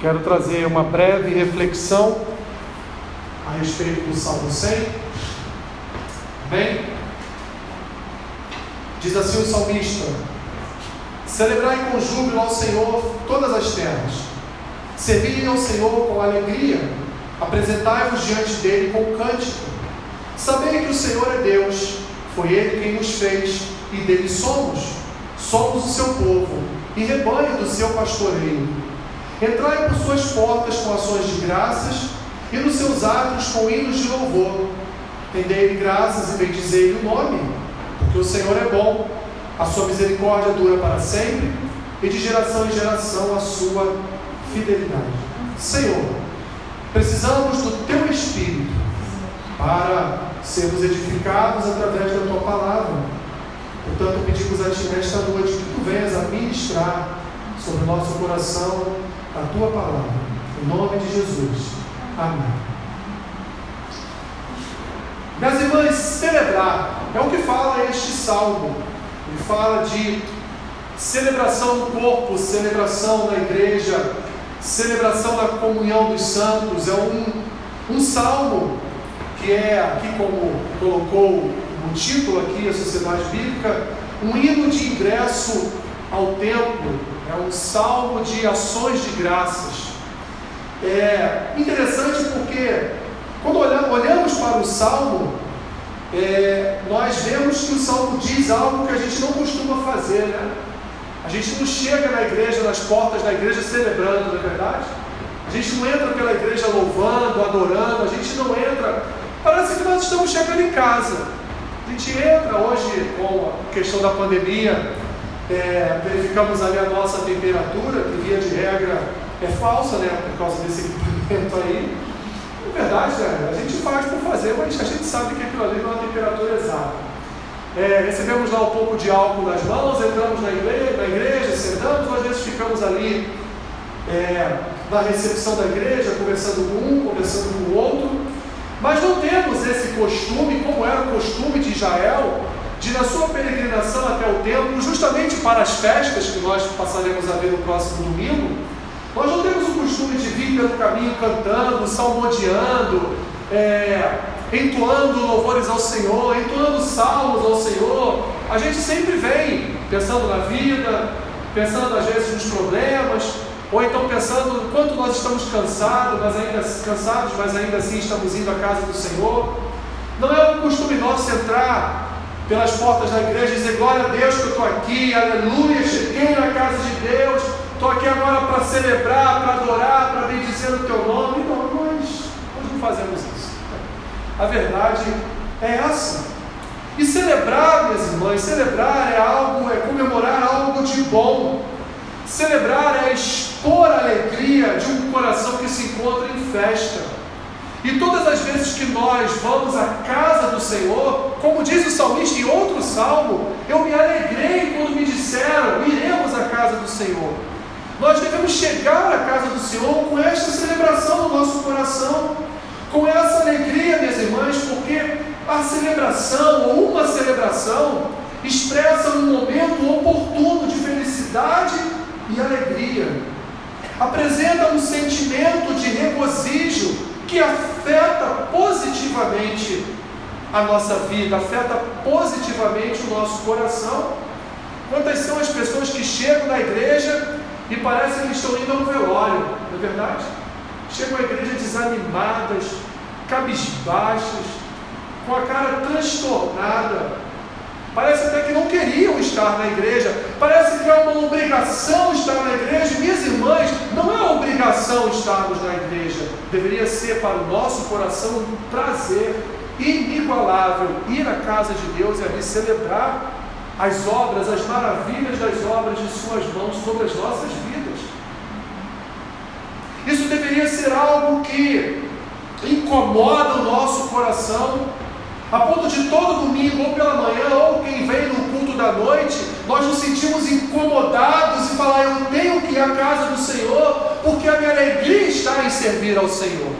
Quero trazer uma breve reflexão a respeito do Salmo 100. Bem, diz assim o salmista: Celebrai com júbilo ao Senhor todas as terras, servi ao Senhor com alegria, apresentai-vos diante dele com cântico. Sabei que o Senhor é Deus, foi Ele quem nos fez e dele somos. Somos o seu povo e rebanho do seu pastoreio. Entrai por suas portas com ações de graças e nos seus atos com hinos de louvor. Tendei-lhe graças e bendizei-lhe o nome, porque o Senhor é bom, a sua misericórdia dura para sempre e de geração em geração a sua fidelidade. Senhor, precisamos do teu Espírito para sermos edificados através da tua palavra. Portanto, pedimos a Ti nesta noite que Tu venhas a ministrar sobre o nosso coração a Tua palavra. Em nome de Jesus. Amém. Minhas irmãs, celebrar é o que fala este salmo. Ele fala de celebração do corpo, celebração da igreja, celebração da comunhão dos santos. É um, um salmo que é, aqui como colocou o título aqui, a Sociedade Bíblica, um hino de ingresso ao templo, é um salmo de ações de graças. É interessante porque quando olhamos para o salmo, é, nós vemos que o salmo diz algo que a gente não costuma fazer, né? A gente não chega na igreja, nas portas da igreja celebrando, não é verdade? A gente não entra pela igreja louvando, adorando, a gente não entra. Parece que nós estamos chegando em casa. A gente entra hoje com a questão da pandemia, é, verificamos ali a nossa temperatura, que via de regra é falsa, né? Por causa desse equipamento aí. É verdade, né? A gente faz por fazer, mas a gente sabe que aquilo ali não é uma temperatura exata. É, recebemos lá um pouco de álcool nas mãos, entramos na igreja, na igreja sentamos, às vezes ficamos ali é, na recepção da igreja, conversando com um, conversando com o outro, mas não temos esse costume, como era o costume de Israel, de na sua peregrinação até o templo, justamente para as festas que nós passaremos a ver no próximo domingo, nós não temos o costume de vir pelo caminho cantando, salmodiando, é, entoando louvores ao Senhor, entoando salmos ao Senhor. A gente sempre vem pensando na vida, pensando às vezes nos problemas, ou então pensando quanto nós estamos cansados, mas ainda cansados, mas ainda assim estamos indo à casa do Senhor. Não é um costume nosso entrar pelas portas da igreja e dizer glória a Deus que eu estou aqui, aleluia, cheguei na casa de Deus, estou aqui agora para celebrar, para adorar, para bendizer o teu nome. Não, nós, nós não fazemos isso. A verdade é essa. E celebrar, minhas irmãs, celebrar é algo, é comemorar algo de bom. Celebrar é expor a alegria de um coração que se encontra em festa. E todas as vezes que nós vamos à casa do Senhor, como diz o salmista em outro salmo, eu me alegrei quando me disseram: iremos à casa do Senhor. Nós devemos chegar à casa do Senhor com esta celebração no nosso coração, com essa alegria, minhas irmãs, porque a celebração ou uma celebração expressa um momento oportuno de felicidade e alegria. Apresenta um sentimento de regozijo que afeta positivamente a nossa vida, afeta positivamente o nosso coração. Quantas são as pessoas que chegam na igreja e parecem que estão indo ao velório, não é verdade? Chegam à igreja desanimadas, cabisbaixas, com a cara transtornada, Parece até que não queriam estar na igreja. Parece que é uma obrigação estar na igreja. Minhas irmãs, não é obrigação estarmos na igreja. Deveria ser para o nosso coração um prazer inigualável ir à casa de Deus e ali celebrar as obras, as maravilhas das obras de Suas mãos sobre as nossas vidas. Isso deveria ser algo que incomoda o nosso coração a ponto de todo domingo, ou pela manhã, ou quem vem no culto da noite, nós nos sentimos incomodados e falar: Eu tenho que ir à casa do Senhor, porque a minha alegria está em servir ao Senhor.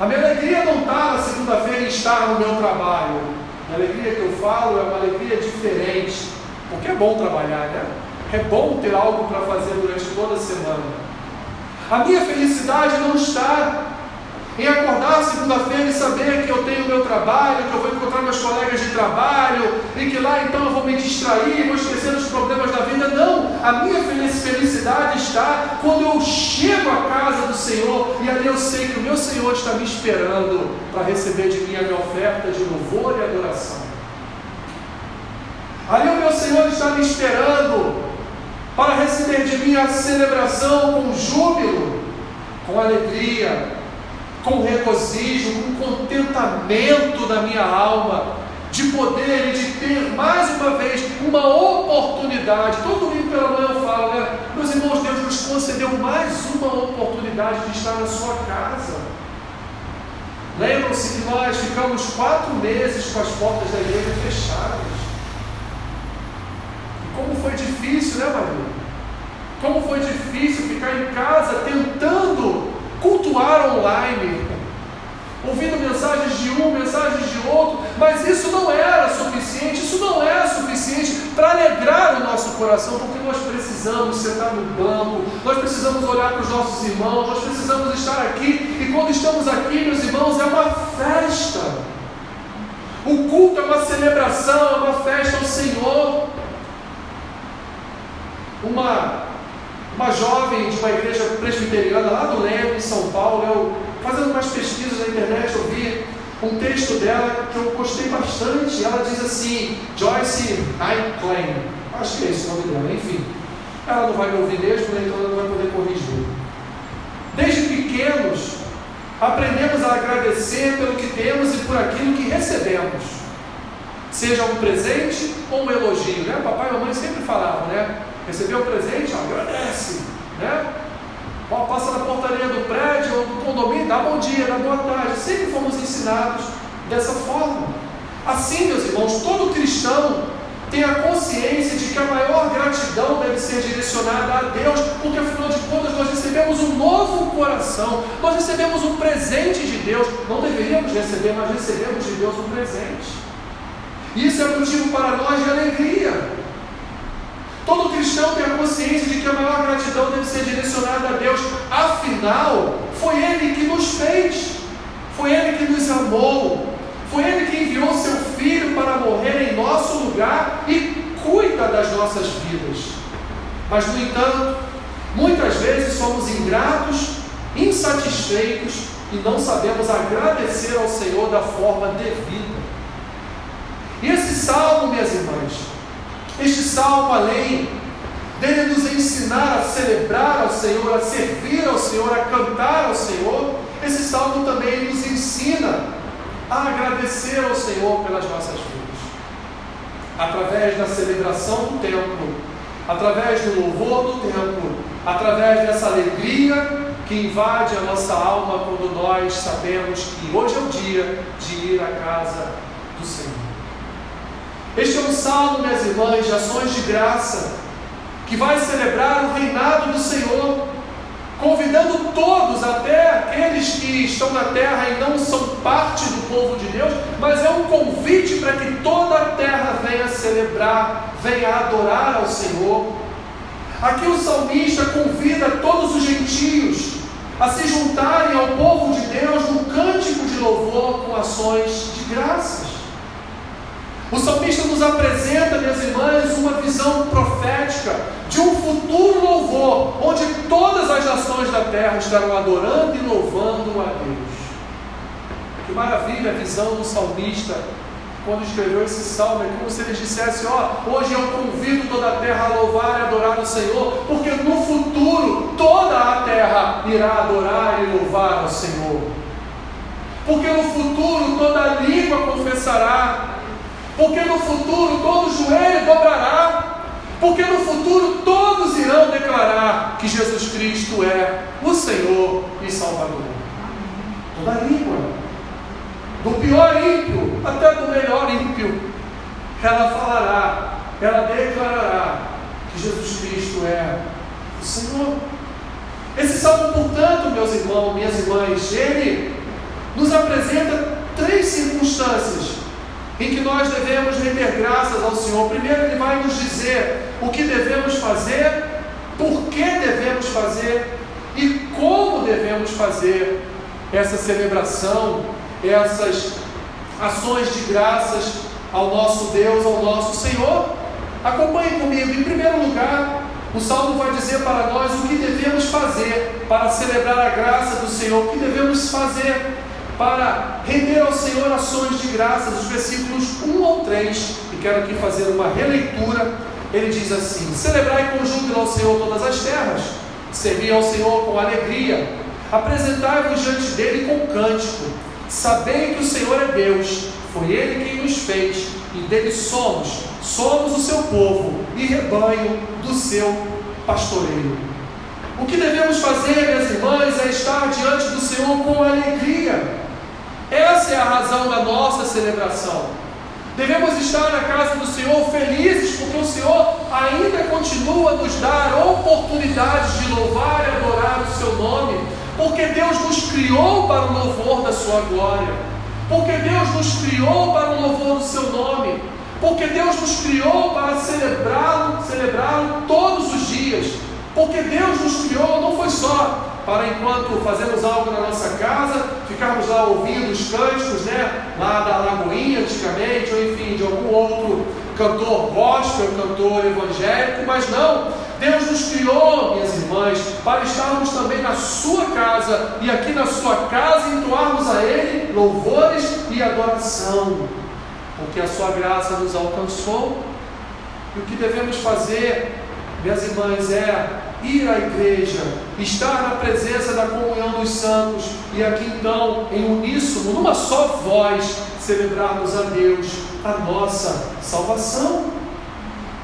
A minha alegria não está na segunda-feira em estar no meu trabalho. A alegria que eu falo é uma alegria diferente, porque é bom trabalhar, né? É bom ter algo para fazer durante toda a semana. A minha felicidade não está em acordar segunda-feira e saber que eu tenho meu trabalho, que eu vou encontrar meus colegas de trabalho, e que lá então eu vou me distrair, vou esquecer os problemas da vida. Não, a minha felicidade está quando eu chego à casa do Senhor e ali eu sei que o meu Senhor está me esperando para receber de mim a minha oferta de louvor e adoração. Ali o meu Senhor está me esperando para receber de mim a celebração com júbilo, com alegria, com regozijo, com contentamento da minha alma, de poder e de ter mais uma vez uma oportunidade. Todo domingo pela manhã eu falo, né? Meus irmãos, Deus nos concedeu mais uma oportunidade de estar na sua casa. Lembram-se que nós ficamos quatro meses com as portas da igreja fechadas. E como foi difícil, né, Maria? Como foi difícil ficar em casa tentando cultuar online, ouvindo mensagens de um, mensagens de outro, mas isso não era suficiente, isso não é suficiente para alegrar o nosso coração, porque nós precisamos sentar no banco, nós precisamos olhar para os nossos irmãos, nós precisamos estar aqui, e quando estamos aqui, meus irmãos, é uma festa. O culto é uma celebração, é uma festa ao Senhor. Uma uma jovem de uma igreja presbiteriana lá do Leme, em São Paulo, eu fazendo umas pesquisas na internet, eu vi um texto dela que eu gostei bastante. Ela diz assim, Joyce Klein, acho que é esse o nome dela, enfim. Ela não vai me ouvir mesmo, né, então ela não vai poder corrigir. Desde pequenos, aprendemos a agradecer pelo que temos e por aquilo que recebemos. Seja um presente ou um elogio, né? Papai e mamãe sempre falavam, né? Recebeu o presente, agradece, né? Passa na portaria do prédio ou do condomínio, dá bom dia, dá boa tarde. Sempre fomos ensinados dessa forma. Assim, meus irmãos, todo cristão tem a consciência de que a maior gratidão deve ser direcionada a Deus, porque afinal de contas nós recebemos um novo coração, nós recebemos um presente de Deus. Não deveríamos receber, mas recebemos de Deus um presente. Isso é motivo para nós de alegria. Todo cristão tem a consciência de que a maior gratidão deve ser direcionada a Deus. Afinal, foi Ele que nos fez, foi Ele que nos amou, foi Ele que enviou seu Filho para morrer em nosso lugar e cuida das nossas vidas. Mas, no entanto, muitas vezes somos ingratos, insatisfeitos e não sabemos agradecer ao Senhor da forma devida. E esse salmo, minhas irmãs, este salmo, além dele nos ensinar a celebrar ao Senhor, a servir ao Senhor, a cantar ao Senhor, esse salmo também nos ensina a agradecer ao Senhor pelas nossas vidas. Através da celebração do templo, através do louvor do templo, através dessa alegria que invade a nossa alma quando nós sabemos que hoje é o dia de ir à casa do Senhor. Este é um salmo, minhas irmãs, de ações de graça, que vai celebrar o reinado do Senhor, convidando todos, até aqueles que estão na terra e não são parte do povo de Deus, mas é um convite para que toda a terra venha celebrar, venha adorar ao Senhor. Aqui o salmista convida todos os gentios a se juntarem ao povo de Deus no cântico de louvor com ações de graças. O salmista nos apresenta, minhas irmãs, uma visão profética de um futuro louvor, onde todas as nações da terra estarão adorando e louvando a Deus. Que maravilha a visão do salmista quando escreveu esse salmo, é como se ele dissesse: Ó, hoje eu convido toda a terra a louvar e adorar o Senhor, porque no futuro toda a terra irá adorar e louvar ao Senhor. Porque no futuro toda língua confessará porque no futuro todo joelho dobrará, porque no futuro todos irão declarar que Jesus Cristo é o Senhor e Salvador. Toda língua, do pior ímpio até do melhor ímpio, ela falará, ela declarará que Jesus Cristo é o Senhor. Esse salmo, portanto, meus irmãos, minhas irmãs, ele nos apresenta três circunstâncias em que nós devemos render graças ao Senhor. Primeiro, Ele vai nos dizer o que devemos fazer, por que devemos fazer e devemos fazer essa celebração, essas ações de graças ao nosso Deus, ao nosso Senhor? Acompanhe comigo. Em primeiro lugar, o Salmo vai dizer para nós o que devemos fazer para celebrar a graça do Senhor, o que devemos fazer para render ao Senhor ações de graças, os versículos 1 ao 3, e quero aqui fazer uma releitura. Ele diz assim: Celebrai com júbilo ao Senhor todas as terras, servi ao Senhor com alegria, apresentai-vos diante dele com cântico, sabei que o Senhor é Deus, foi ele quem nos fez, e dele somos, somos o seu povo e rebanho do seu pastoreio. O que devemos fazer, minhas irmãs, é estar diante do Senhor com alegria. Essa é a razão da nossa celebração. Devemos estar na casa do Senhor felizes, porque o Senhor ainda continua a nos dar oportunidades de louvar e adorar o seu nome, porque Deus nos criou para o louvor da sua glória, porque Deus nos criou para o louvor do seu nome, porque Deus nos criou para celebrá-lo, celebrá-lo todos os dias, porque Deus nos criou não foi só para enquanto fazemos algo na nossa ficarmos lá ouvindo os cânticos, né? Lá da Lagoinha antigamente, ou enfim, de algum outro cantor gospel, cantor evangélico, mas não. Deus nos criou, minhas irmãs, para estarmos também na sua casa e aqui na sua casa entoarmos a Ele louvores e adoração, porque a sua graça nos alcançou. E o que devemos fazer, minhas irmãs, é ir à igreja, estar na presença da comunhão dos santos e aqui então, em uníssono, numa só voz, celebrarmos a Deus a nossa salvação.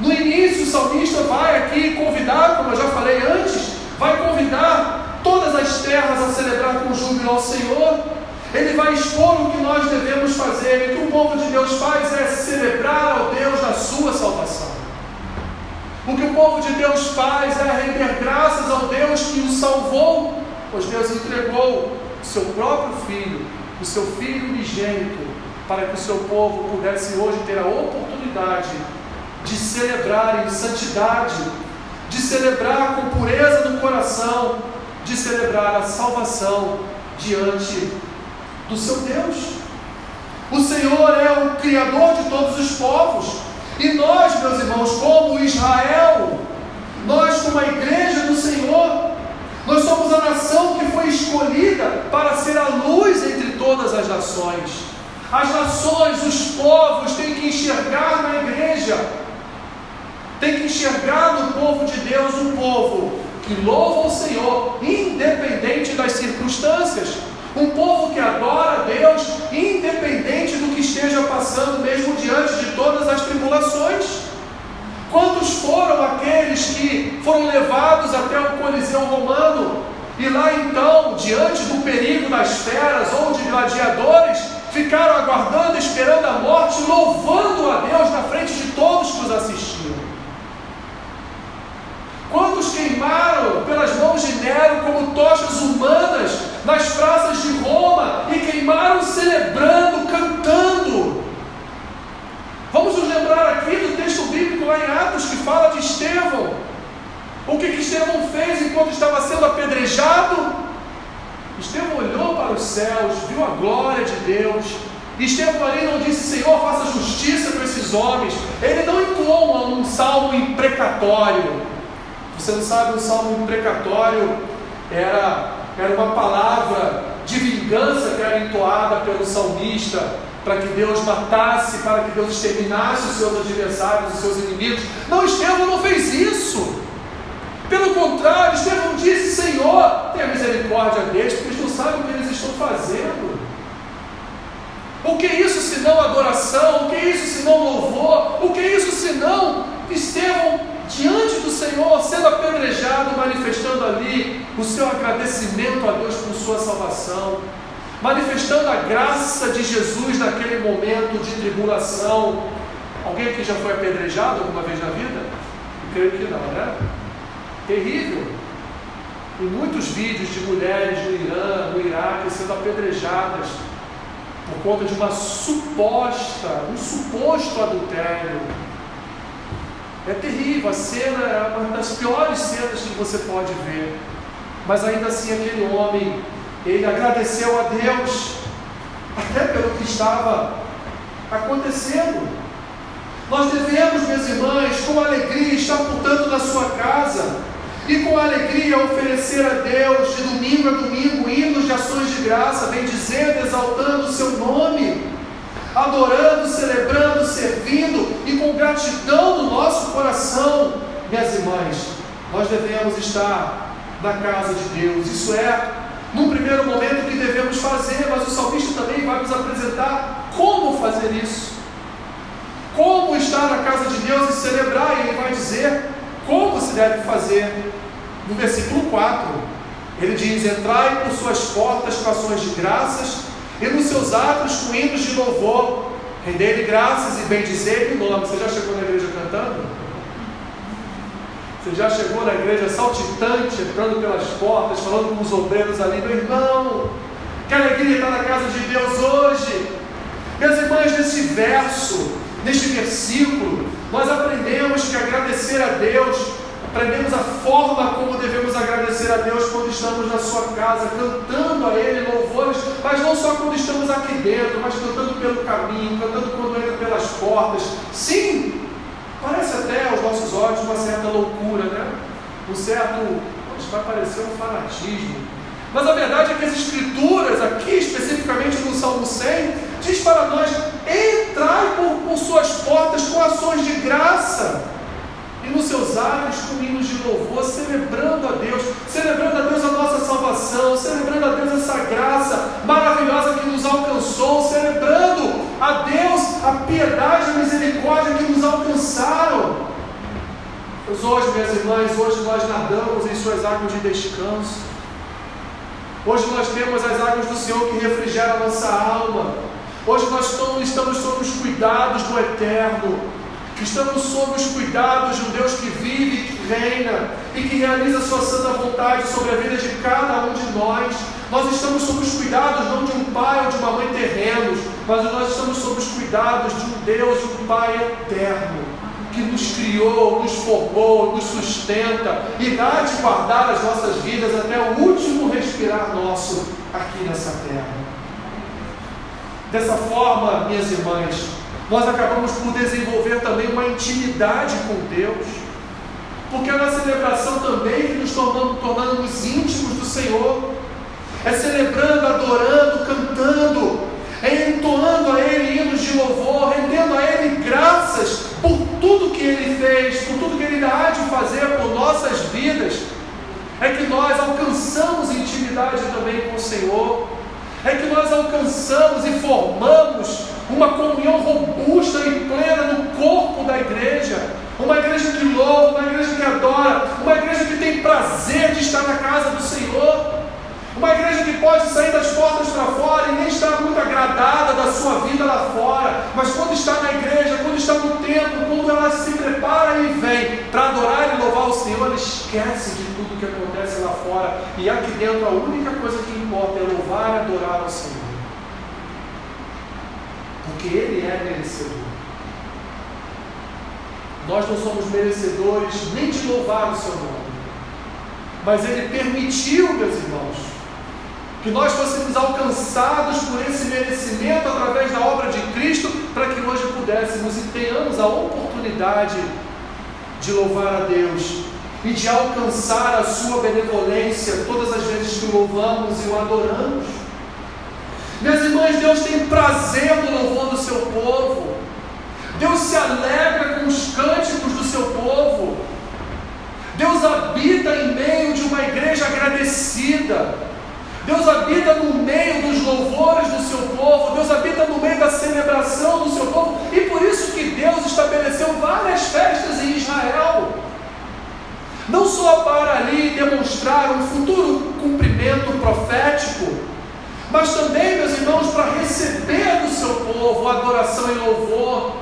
No início, o salmista vai aqui convidar, como eu já falei antes, vai convidar todas as terras a celebrar com júbilo ao Senhor. Ele vai expor o que nós devemos fazer, e o que o povo de Deus faz é celebrar ao Deus da sua salvação. O que o povo de Deus faz é render graças ao Deus que o salvou, pois Deus entregou o seu próprio filho, o seu filho unigênito, para que o seu povo pudesse hoje ter a oportunidade de celebrar em santidade, de celebrar com pureza do coração, de celebrar a salvação diante do seu Deus. O Senhor é o Criador de todos os povos, e nós, meus irmãos, como Israel, nós, como a igreja do Senhor, nós somos a nação que foi escolhida para ser a luz entre todas as nações. As nações, os povos têm que enxergar na igreja, têm que enxergar no povo de Deus um povo que louva o Senhor, independente das circunstâncias. Um povo que adora a Deus, independente do que esteja passando, mesmo diante de todas as tribulações. Quantos foram aqueles que foram levados até o Coliseu Romano e lá então, diante do perigo das feras ou de gladiadores, ficaram aguardando, esperando a morte, louvando a Deus na frente de todos que os assistiam? Quantos queimaram pelas mãos de Nero como tochas humanas nas praças de Roma e queimaram celebrando, cantando? Vamos nos lembrar aqui do texto bíblico lá em Atos que fala de Estevão. O que, que Estevão fez enquanto estava sendo apedrejado? Estevão olhou para os céus, viu a glória de Deus. Estevão ali não disse, Senhor, faça justiça para esses homens. Ele não entoou um salmo imprecatório. Você não sabe, o salmo imprecatório era, era uma palavra de vingança que era entoada pelo salmista para que Deus matasse, para que Deus exterminasse os seus adversários, os seus inimigos. Não, Estevão não fez isso. Pelo contrário, Estevão disse: Senhor, tenha misericórdia deles, porque eles não sabem o que eles estão fazendo. O que é isso senão adoração? O que é isso senão louvor? O que é isso senão Estevão diante do Senhor, sendo apedrejado, manifestando ali o seu agradecimento a Deus por sua salvação, manifestando a graça de Jesus naquele momento de tribulação. Alguém aqui já foi apedrejado alguma vez na vida? Eu creio que não, né? Terrível. E muitos vídeos de mulheres no Irã, no Iraque, sendo apedrejadas por conta de uma suposta, um suposto adultério é terrível, a cena é uma das piores cenas que você pode ver. Mas ainda assim aquele homem, ele agradeceu a Deus, até pelo que estava acontecendo. Nós devemos, minhas irmãs, com alegria estar, portanto, na sua casa e com alegria oferecer a Deus de domingo a domingo hinos de ações de graça, bendizendo, exaltando o seu nome, adorando, celebrando, servindo e com gratidão no nosso coração, minhas irmãs, nós devemos estar na casa de Deus. Isso é, num primeiro momento, que devemos fazer, mas o salmista também vai nos apresentar como fazer isso como estar na casa de Deus e celebrar, e ele vai dizer como se deve fazer. No versículo 4, ele diz: Entrai por suas portas com ações de graças, e nos seus atos com hinos de louvor, rendei-lhe graças e bendizer o nome. Você já chegou na igreja cantando? Você já chegou na igreja saltitante, entrando pelas portas, falando com os obreiros ali, meu irmão, que alegria estar na casa de Deus hoje. Meus irmãos, nesse verso, Neste versículo, nós aprendemos que agradecer a Deus, aprendemos a forma como devemos agradecer a Deus quando estamos na sua casa, cantando a Ele louvores, mas não só quando estamos aqui dentro, mas cantando pelo caminho, cantando quando entra pelas portas. Sim, parece até aos nossos olhos uma certa loucura, né? Um certo, vai parecer um fanatismo. Mas a verdade é que as Escrituras, aqui especificamente no Salmo 100, diz para nós: entrai por, por suas portas com ações de graça e nos seus ares com hinos de louvor, celebrando a Deus, celebrando a Deus a nossa salvação, celebrando a Deus essa graça maravilhosa que nos alcançou, celebrando a Deus a piedade e misericórdia que nos alcançaram. Mas hoje, minhas irmãs, hoje nós nadamos em suas águas de descanso. Hoje nós temos as águas do Senhor que refrigeram a nossa alma. Hoje nós estamos sob os cuidados do Eterno. Estamos sob os cuidados de um Deus que vive que reina e que realiza sua santa vontade sobre a vida de cada um de nós. Nós estamos sob os cuidados não de um pai ou de uma mãe terrenos, mas nós estamos sob os cuidados de um Deus, de um Pai eterno que nos criou, nos formou, nos sustenta e dá de guardar as nossas vidas até o último respirar nosso aqui nessa terra. Dessa forma, minhas irmãs, nós acabamos por desenvolver também uma intimidade com Deus, porque é na celebração também nos tornamos, tornamos íntimos do Senhor, é celebrando, adorando, cantando, é entoando a Ele hinos de louvor, rendendo a Ele graças por tudo que Ele fez, por tudo que Ele há de fazer por nossas vidas, é que nós alcançamos intimidade também com o Senhor, é que nós alcançamos e formamos uma comunhão robusta e plena no corpo da igreja, uma igreja que louva, uma igreja que adora, uma igreja que tem prazer de estar na casa do Senhor. Uma igreja que pode sair das portas para fora e nem estar muito agradada da sua vida lá fora, mas quando está na igreja, quando está no templo, quando ela se prepara e vem para adorar e louvar o Senhor, ela esquece de tudo que acontece lá fora. E aqui dentro a única coisa que importa é louvar e adorar ao Senhor, Ele é merecedor. Nós não somos merecedores nem de louvar o seu nome, mas Ele permitiu, meus irmãos, que nós fôssemos alcançados por esse merecimento através da obra de Cristo, para que hoje pudéssemos e tenhamos a oportunidade de louvar a Deus e de alcançar a Sua benevolência todas as vezes que o louvamos e o adoramos. Minhas irmãs, Deus tem prazer no louvor do seu povo, Deus se alegra com os cânticos do seu povo, Deus habita em meio de uma igreja agradecida. Deus habita no meio dos louvores do seu povo, Deus habita no meio da celebração do seu povo, e por isso que Deus estabeleceu várias festas em Israel. Não só para ali demonstrar um futuro cumprimento profético, mas também, meus irmãos, para receber do seu povo adoração e louvor,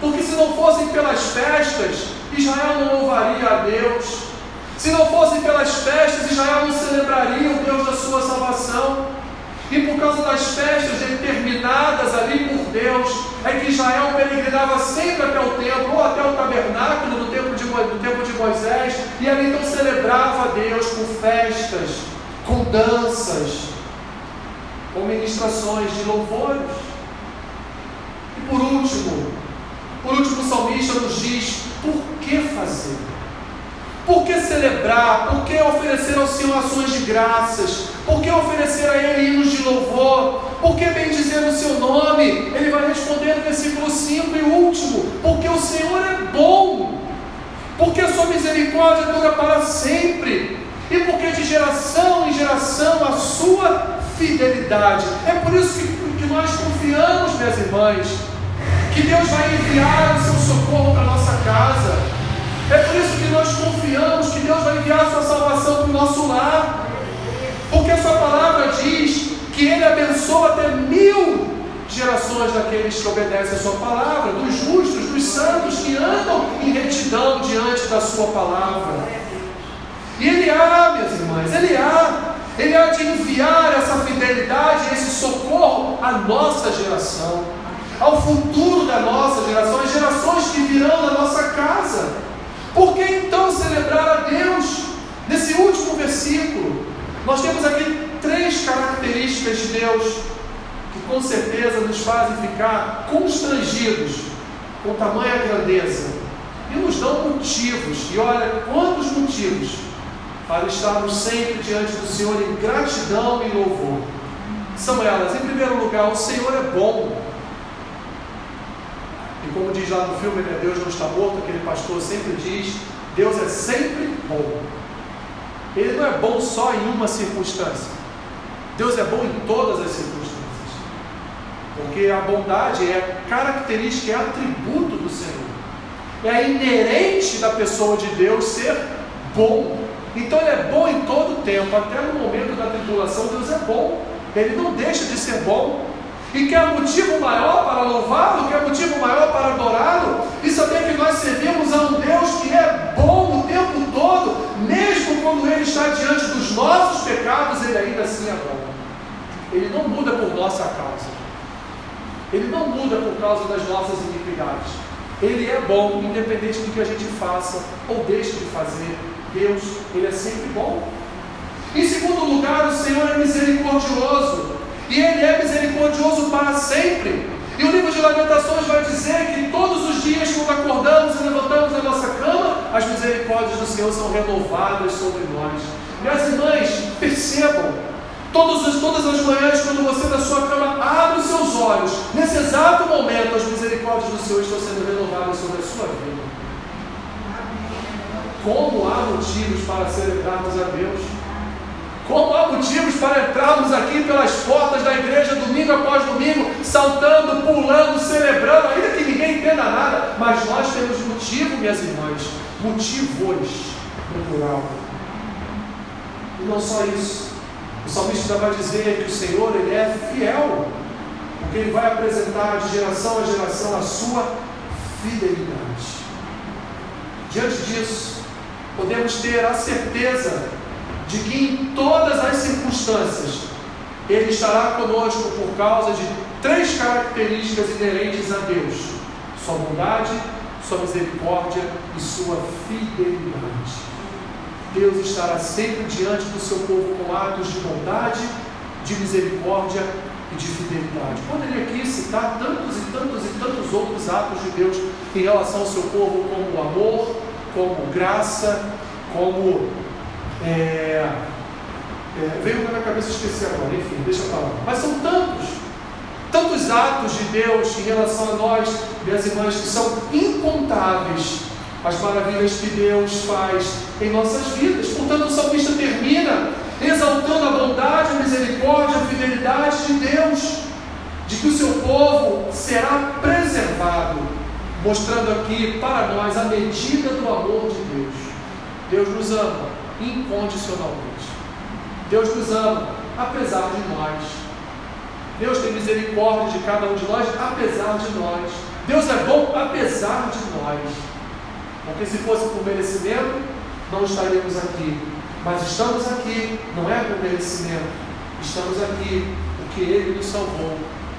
porque se não fossem pelas festas, Israel não louvaria a Deus. Se não fosse pelas festas, Israel não celebraria o Deus da sua salvação. E por causa das festas determinadas ali por Deus, é que Israel Israel peregrinava sempre até o templo, ou até o tabernáculo do tempo de, do tempo de Moisés, e ali então celebrava a Deus com festas, com danças, com ministrações de louvores. E por último, por último, o salmista nos diz: por que fazer? Por que celebrar? Por que oferecer ao Senhor ações de graças? Por que oferecer a Ele hinos de louvor? Por que bendizer o seu nome? Ele vai responder no versículo 5 e último: porque o Senhor é bom, porque a sua misericórdia dura para sempre, e porque de geração em geração a sua fidelidade. É por isso que, que nós confiamos, minhas irmãs, que Deus vai enviar o seu socorro para nossa casa. É por isso que nós confiamos que Deus vai enviar a sua salvação para o nosso lar. Porque a sua palavra diz que Ele abençoa até mil gerações daqueles que obedecem a sua palavra, dos justos, dos santos que andam em retidão diante da sua palavra. E Ele há, minhas irmãs, Ele há. Ele há de enviar essa fidelidade, esse socorro à nossa geração, ao futuro da nossa geração, às gerações que virão da nossa casa. Por que então celebrar a Deus? Nesse último versículo, nós temos aqui três características de Deus que com certeza nos fazem ficar constrangidos com tamanha grandeza e nos dão motivos, e olha quantos motivos, para estarmos sempre diante do Senhor em gratidão e louvor. São elas, em primeiro lugar, o Senhor é bom. E como diz lá no filme, né, Deus não está morto, aquele pastor sempre diz: Deus é sempre bom. Ele não é bom só em uma circunstância. Deus é bom em todas as circunstâncias. Porque a bondade é característica, é atributo do Senhor. É inerente da pessoa de Deus ser bom. Então ele é bom em todo tempo, até no momento da tribulação, Deus é bom. Ele não deixa de ser bom. E quer motivo maior para louvá-lo, quer motivo maior para adorá-lo, e saber que nós servimos a um Deus que é bom o tempo todo, mesmo quando Ele está diante dos nossos pecados, Ele ainda assim é bom. Ele não muda por nossa causa. Ele não muda por causa das nossas iniquidades. Ele é bom, independente do que a gente faça ou deixe de fazer. Deus, Ele é sempre bom. Em segundo lugar, o Senhor é misericordioso. E Ele é misericordioso para sempre. E o livro de Lamentações vai dizer que todos os dias, quando acordamos e levantamos da nossa cama, as misericórdias do Senhor são renovadas sobre nós. Minhas irmãs, percebam, todos, todas as manhãs, quando você da sua cama abre os seus olhos, nesse exato momento, as misericórdias do Senhor estão sendo renovadas sobre a sua vida. Como há motivos para celebrarmos a Deus? Como há motivos para entrarmos aqui pelas portas da igreja domingo após domingo, saltando, pulando, celebrando, ainda que ninguém entenda nada, mas nós temos motivo, minhas irmãs, motivos no plural. E não só isso, o salmista vai dizer que o Senhor ele é fiel, porque ele vai apresentar de geração a geração a sua fidelidade. Diante disso, podemos ter a certeza de que em todas as circunstâncias Ele estará conosco por causa de três características inerentes a Deus: Sua bondade, Sua misericórdia e Sua fidelidade. Deus estará sempre diante do seu povo com atos de bondade, de misericórdia e de fidelidade. Poderia aqui citar tantos e tantos e tantos outros atos de Deus em relação ao seu povo, como amor, como graça, como é, é, veio na minha cabeça esquecer agora, enfim, deixa eu falar. Mas são tantos, tantos atos de Deus em relação a nós, minhas irmãs, que são incontáveis as maravilhas que Deus faz em nossas vidas. Portanto, o salmista termina exaltando a bondade, a misericórdia, a fidelidade de Deus, de que o seu povo será preservado, mostrando aqui para nós a medida do amor de Deus. Deus nos ama incondicionalmente. Deus nos ama, apesar de nós. Deus tem misericórdia de cada um de nós, apesar de nós. Deus é bom, apesar de nós. Porque se fosse por merecimento, não estaríamos aqui. Mas estamos aqui, não é por merecimento. Estamos aqui porque Ele nos salvou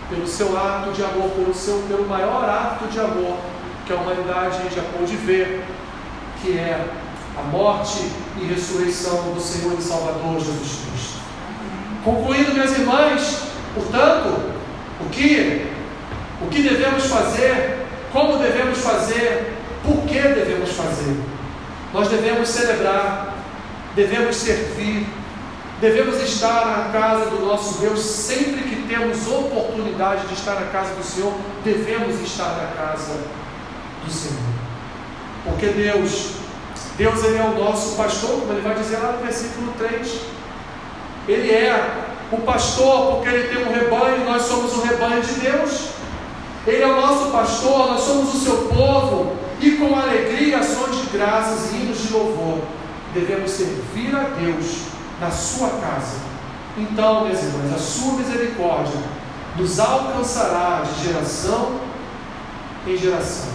pelo seu ato de amor, pelo, seu, pelo maior ato de amor que a humanidade já pôde ver, que é a morte e ressurreição do Senhor e Salvador Jesus Cristo. Concluindo, minhas irmãs, portanto, o que, o que devemos fazer, como devemos fazer, por que devemos fazer? Nós devemos celebrar, devemos servir, devemos estar na casa do nosso Deus sempre que temos oportunidade de estar na casa do Senhor, devemos estar na casa do Senhor. Porque Deus, Deus ele é o nosso pastor, como ele vai dizer lá no versículo 3. Ele é o pastor porque ele tem um rebanho, nós somos o rebanho de Deus. Ele é o nosso pastor, nós somos o seu povo, e com alegria, ações de graças e hinos de louvor, devemos servir a Deus na sua casa. Então, meus irmãos, a sua misericórdia nos alcançará de geração em geração.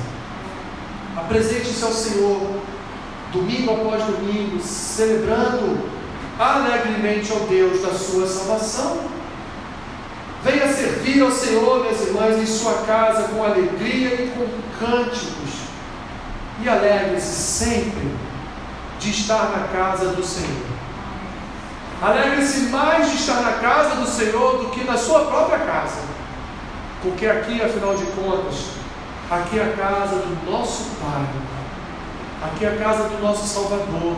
Apresente-se ao Senhor, domingo após domingo, celebrando alegremente ao Deus da sua salvação. Venha servir ao Senhor, minhas irmãs, em sua casa com alegria e com cânticos. E alegre-se sempre de estar na casa do Senhor. Alegre-se mais de estar na casa do Senhor do que na sua própria casa. Porque aqui, afinal de contas, aqui é a casa do nosso Pai. Aqui é a casa do nosso Salvador.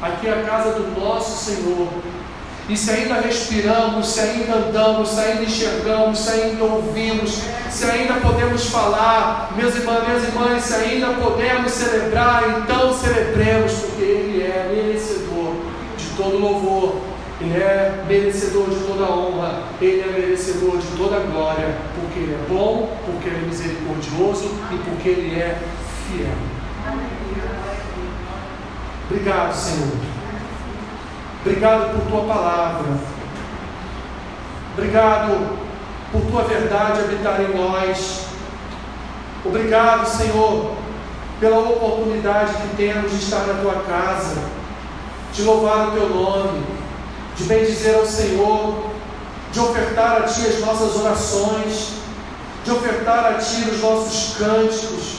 Aqui é a casa do nosso Senhor. E se ainda respiramos, se ainda andamos, se ainda enxergamos, se ainda ouvimos, se ainda podemos falar, meus irmãos, minhas irmãs, se ainda podemos celebrar, então celebremos, porque Ele é de todo louvor, Ele é merecedor de toda honra, Ele é merecedor de toda glória, porque Ele é bom, porque Ele é misericordioso e porque Ele é fiel. Obrigado, Senhor. Obrigado por tua palavra. Obrigado por tua verdade habitar em nós. Obrigado, Senhor, pela oportunidade que temos de estar na tua casa, de louvar o teu nome, de bendizer ao Senhor, de ofertar a ti as nossas orações, de ofertar a ti os nossos cânticos.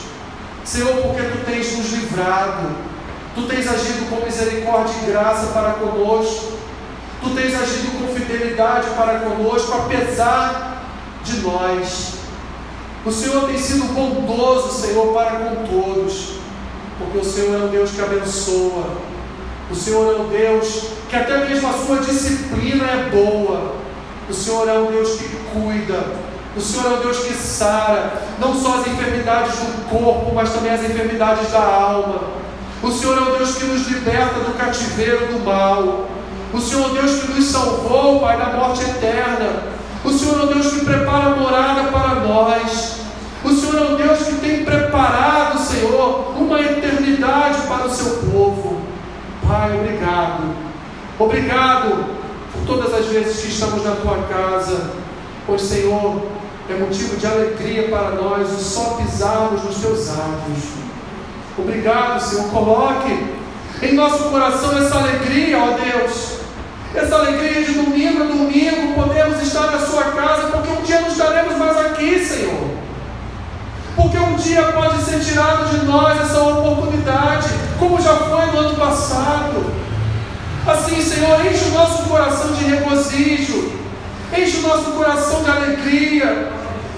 Senhor, porque tu tens nos livrado Tu tens agido com misericórdia e graça para conosco. Tu tens agido com fidelidade para conosco, apesar de nós. O Senhor tem sido bondoso, Senhor, para com todos, porque o Senhor é um Deus que abençoa. O Senhor é um Deus que até mesmo a sua disciplina é boa. O Senhor é um Deus que cuida. O Senhor é um Deus que sara, não só as enfermidades do corpo, mas também as enfermidades da alma. O Senhor é o Deus que nos liberta do cativeiro do mal. O Senhor é o Deus que nos salvou, Pai, da morte eterna. O Senhor é o Deus que prepara morada para nós. O Senhor é o Deus que tem preparado, Senhor, uma eternidade para o seu povo. Pai, obrigado. Obrigado por todas as vezes que estamos na tua casa, pois, Senhor, é motivo de alegria para nós o só pisarmos nos teus átrios. Obrigado, Senhor. Coloque em nosso coração essa alegria, ó Deus. Essa alegria de domingo a domingo podemos estar na sua casa, porque um dia não estaremos mais aqui, Senhor. Porque um dia pode ser tirado de nós essa oportunidade, como já foi no ano passado. Assim, Senhor, enche o nosso coração de regozijo, enche o nosso coração de alegria,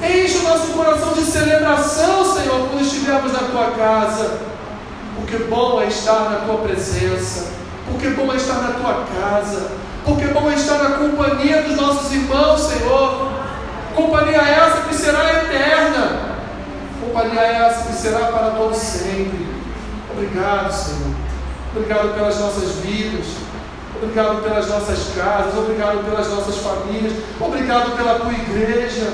Enche o nosso coração de celebração, Senhor, quando estivermos na tua casa. Porque bom é estar na tua presença. Porque bom é estar na tua casa. Porque bom é estar na companhia dos nossos irmãos, Senhor. Companhia essa que será eterna. Companhia essa que será para todos sempre. Obrigado, Senhor. Obrigado pelas nossas vidas. Obrigado pelas nossas casas. Obrigado pelas nossas famílias. Obrigado pela tua igreja.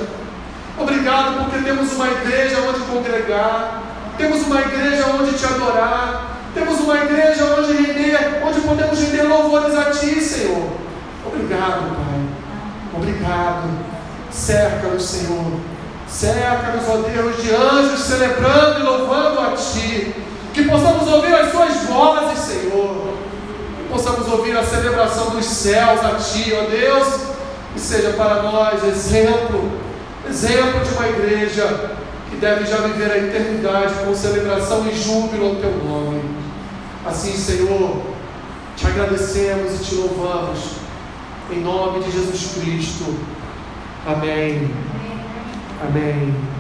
Obrigado porque temos uma igreja onde congregar, temos uma igreja onde te adorar, temos uma igreja onde render, onde podemos render louvores a ti, Senhor. Obrigado, Pai. Obrigado. Cerca-nos, Senhor. Cerca-nos, ó Deus, de anjos celebrando e louvando a Ti. Que possamos ouvir as Suas vozes, Senhor. Que possamos ouvir a celebração dos céus a Ti, ó Deus. Que seja para nós exemplo exemplo de uma igreja que deve já viver a eternidade com celebração e júbilo ao teu nome. Assim, Senhor, te agradecemos e te louvamos, em nome de Jesus Cristo. Amém. Amém.